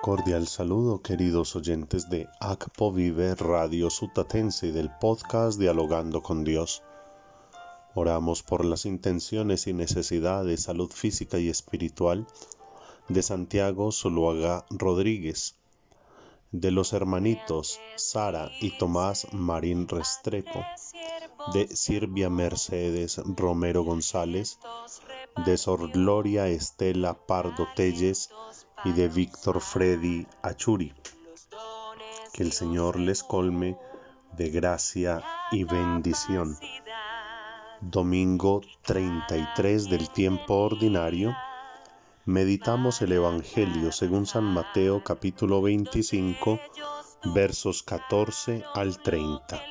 Cordial saludo, queridos oyentes de ACPO Vive Radio Sutatense y del podcast Dialogando con Dios. Oramos por las intenciones y necesidades de salud física y espiritual de Santiago Zuluaga Rodríguez, de los hermanitos Sara y Tomás Marín Restrepo, de Silvia Mercedes Romero González, de Sor Gloria Estela Pardo Telles y de Víctor Freddy Achuri. Que el Señor les colme de gracia y bendición. Domingo 33 del tiempo ordinario. Meditamos el Evangelio según San Mateo capítulo 25 versos 14 al 30.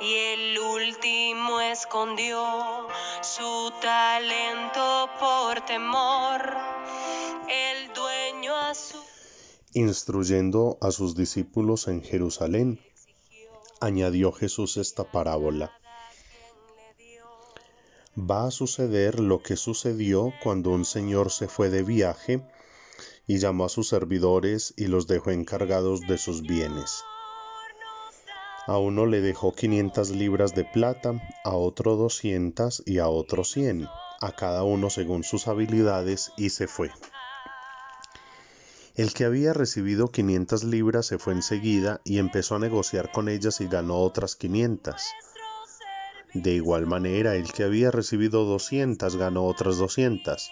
Y el último escondió su talento por temor. El dueño a su... Instruyendo a sus discípulos en Jerusalén, añadió Jesús esta parábola. Va a suceder lo que sucedió cuando un señor se fue de viaje y llamó a sus servidores y los dejó encargados de sus bienes. A uno le dejó 500 libras de plata, a otro 200 y a otro 100, a cada uno según sus habilidades, y se fue. El que había recibido 500 libras se fue enseguida y empezó a negociar con ellas y ganó otras 500. De igual manera, el que había recibido 200 ganó otras 200.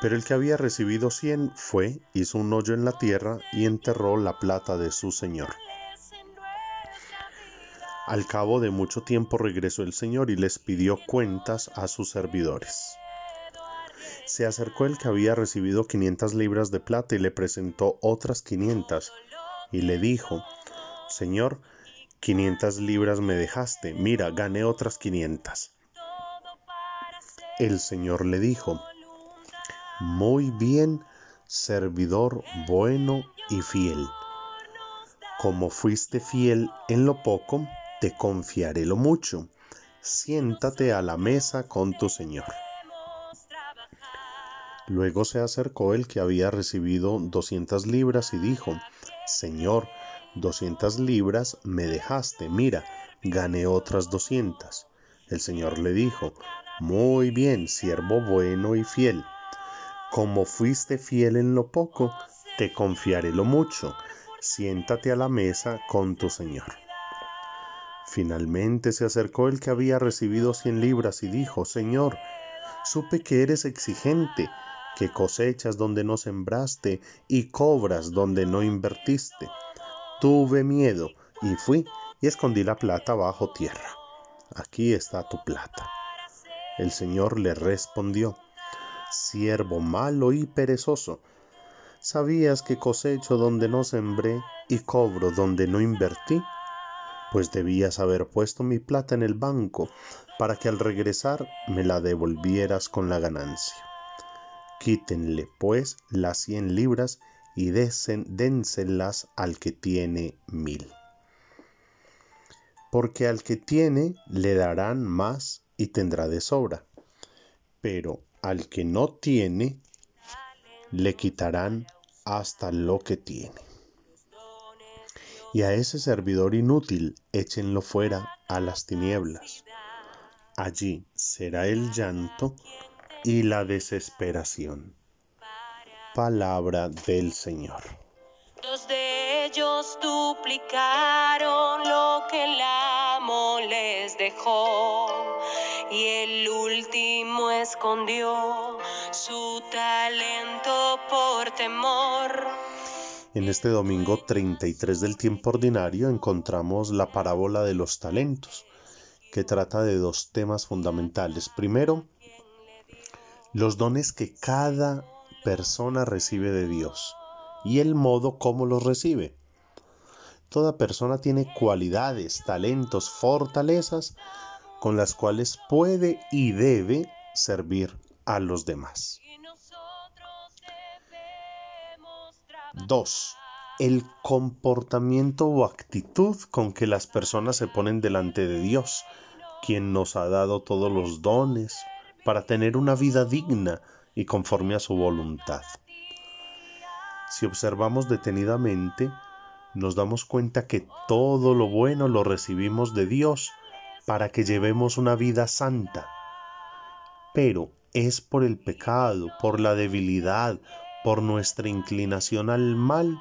Pero el que había recibido 100 fue, hizo un hoyo en la tierra y enterró la plata de su señor. Al cabo de mucho tiempo regresó el Señor y les pidió cuentas a sus servidores. Se acercó el que había recibido quinientas libras de plata y le presentó otras quinientas, y le dijo, Señor, quinientas libras me dejaste, mira, gané otras quinientas. El Señor le dijo, Muy bien, servidor bueno y fiel. Como fuiste fiel en lo poco, te confiaré lo mucho. Siéntate a la mesa con tu Señor. Luego se acercó el que había recibido doscientas libras y dijo, Señor, doscientas libras me dejaste, mira, gané otras doscientas. El Señor le dijo, Muy bien, siervo bueno y fiel. Como fuiste fiel en lo poco, te confiaré lo mucho. Siéntate a la mesa con tu Señor. Finalmente se acercó el que había recibido cien libras y dijo, Señor, supe que eres exigente, que cosechas donde no sembraste y cobras donde no invertiste. Tuve miedo y fui y escondí la plata bajo tierra. Aquí está tu plata. El Señor le respondió, siervo malo y perezoso, ¿sabías que cosecho donde no sembré y cobro donde no invertí? Pues debías haber puesto mi plata en el banco para que al regresar me la devolvieras con la ganancia. Quítenle pues las cien libras y dénselas al que tiene mil. Porque al que tiene le darán más y tendrá de sobra, pero al que no tiene le quitarán hasta lo que tiene y a ese servidor inútil échenlo fuera a las tinieblas. Allí será el llanto y la desesperación. Palabra del Señor. Dos de ellos duplicaron lo que el amo les dejó y el último escondió su talento por temor en este domingo 33 del tiempo ordinario encontramos la parábola de los talentos, que trata de dos temas fundamentales. Primero, los dones que cada persona recibe de Dios y el modo como los recibe. Toda persona tiene cualidades, talentos, fortalezas con las cuales puede y debe servir a los demás. 2. El comportamiento o actitud con que las personas se ponen delante de Dios, quien nos ha dado todos los dones para tener una vida digna y conforme a su voluntad. Si observamos detenidamente, nos damos cuenta que todo lo bueno lo recibimos de Dios para que llevemos una vida santa. Pero es por el pecado, por la debilidad, por nuestra inclinación al mal,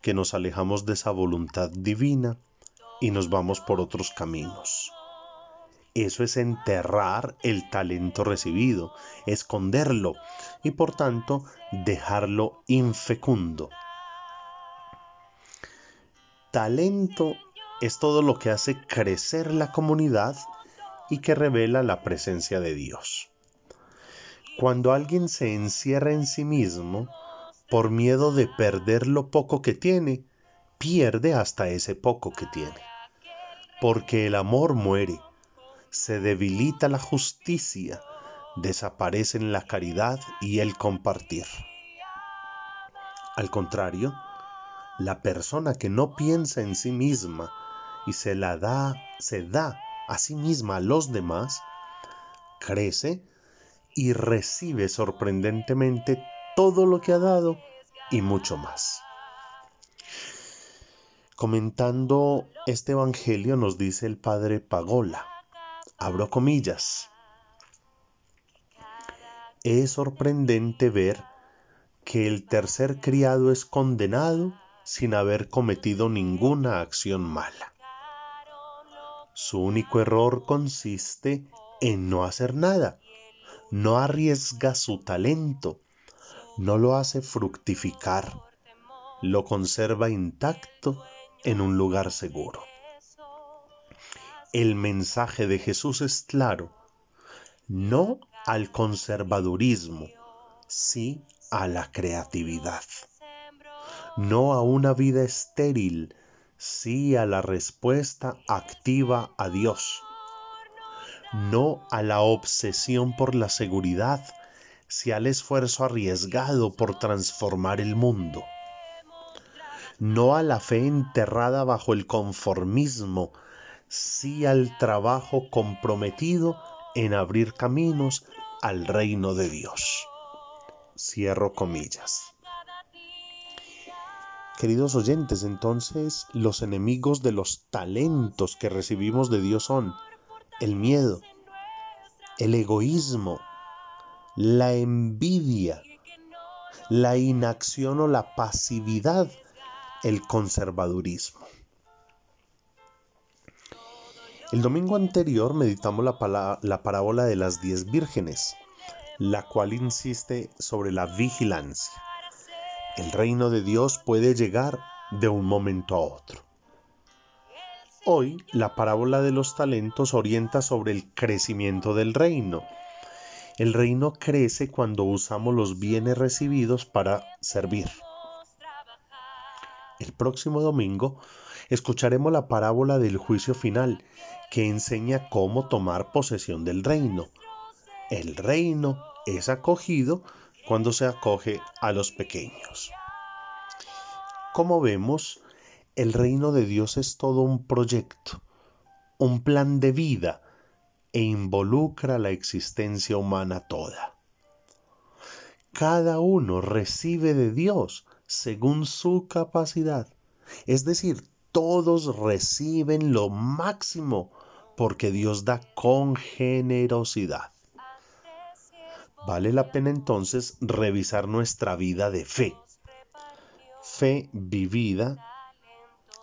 que nos alejamos de esa voluntad divina y nos vamos por otros caminos. Eso es enterrar el talento recibido, esconderlo y por tanto dejarlo infecundo. Talento es todo lo que hace crecer la comunidad y que revela la presencia de Dios. Cuando alguien se encierra en sí mismo, por miedo de perder lo poco que tiene, pierde hasta ese poco que tiene. Porque el amor muere, se debilita la justicia, desaparecen la caridad y el compartir. Al contrario, la persona que no piensa en sí misma y se la da, se da a sí misma a los demás, crece y recibe sorprendentemente todo lo que ha dado y mucho más. Comentando este Evangelio nos dice el padre Pagola, abro comillas, es sorprendente ver que el tercer criado es condenado sin haber cometido ninguna acción mala. Su único error consiste en no hacer nada, no arriesga su talento, no lo hace fructificar, lo conserva intacto en un lugar seguro. El mensaje de Jesús es claro, no al conservadurismo, sí a la creatividad no a una vida estéril, sí a la respuesta activa a Dios, no a la obsesión por la seguridad, sí al esfuerzo arriesgado por transformar el mundo, no a la fe enterrada bajo el conformismo, sí al trabajo comprometido en abrir caminos al reino de Dios. Cierro comillas. Queridos oyentes, entonces los enemigos de los talentos que recibimos de Dios son el miedo, el egoísmo, la envidia, la inacción o la pasividad, el conservadurismo. El domingo anterior meditamos la, la parábola de las diez vírgenes, la cual insiste sobre la vigilancia. El reino de Dios puede llegar de un momento a otro. Hoy la parábola de los talentos orienta sobre el crecimiento del reino. El reino crece cuando usamos los bienes recibidos para servir. El próximo domingo escucharemos la parábola del juicio final que enseña cómo tomar posesión del reino. El reino es acogido cuando se acoge a los pequeños. Como vemos, el reino de Dios es todo un proyecto, un plan de vida e involucra la existencia humana toda. Cada uno recibe de Dios según su capacidad, es decir, todos reciben lo máximo porque Dios da con generosidad. Vale la pena entonces revisar nuestra vida de fe. Fe vivida,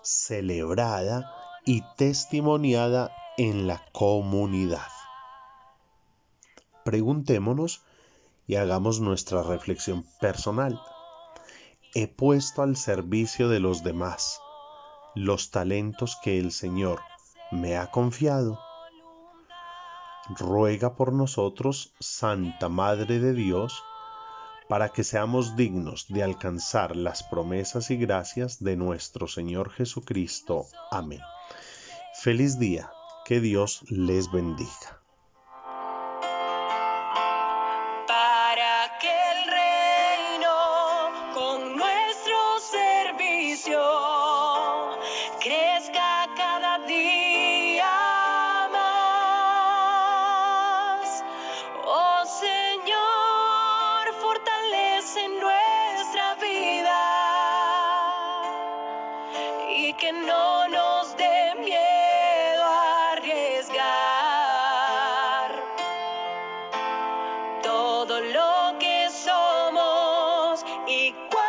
celebrada y testimoniada en la comunidad. Preguntémonos y hagamos nuestra reflexión personal. He puesto al servicio de los demás los talentos que el Señor me ha confiado ruega por nosotros, Santa Madre de Dios, para que seamos dignos de alcanzar las promesas y gracias de nuestro Señor Jesucristo. Amén. Feliz día, que Dios les bendiga. equal.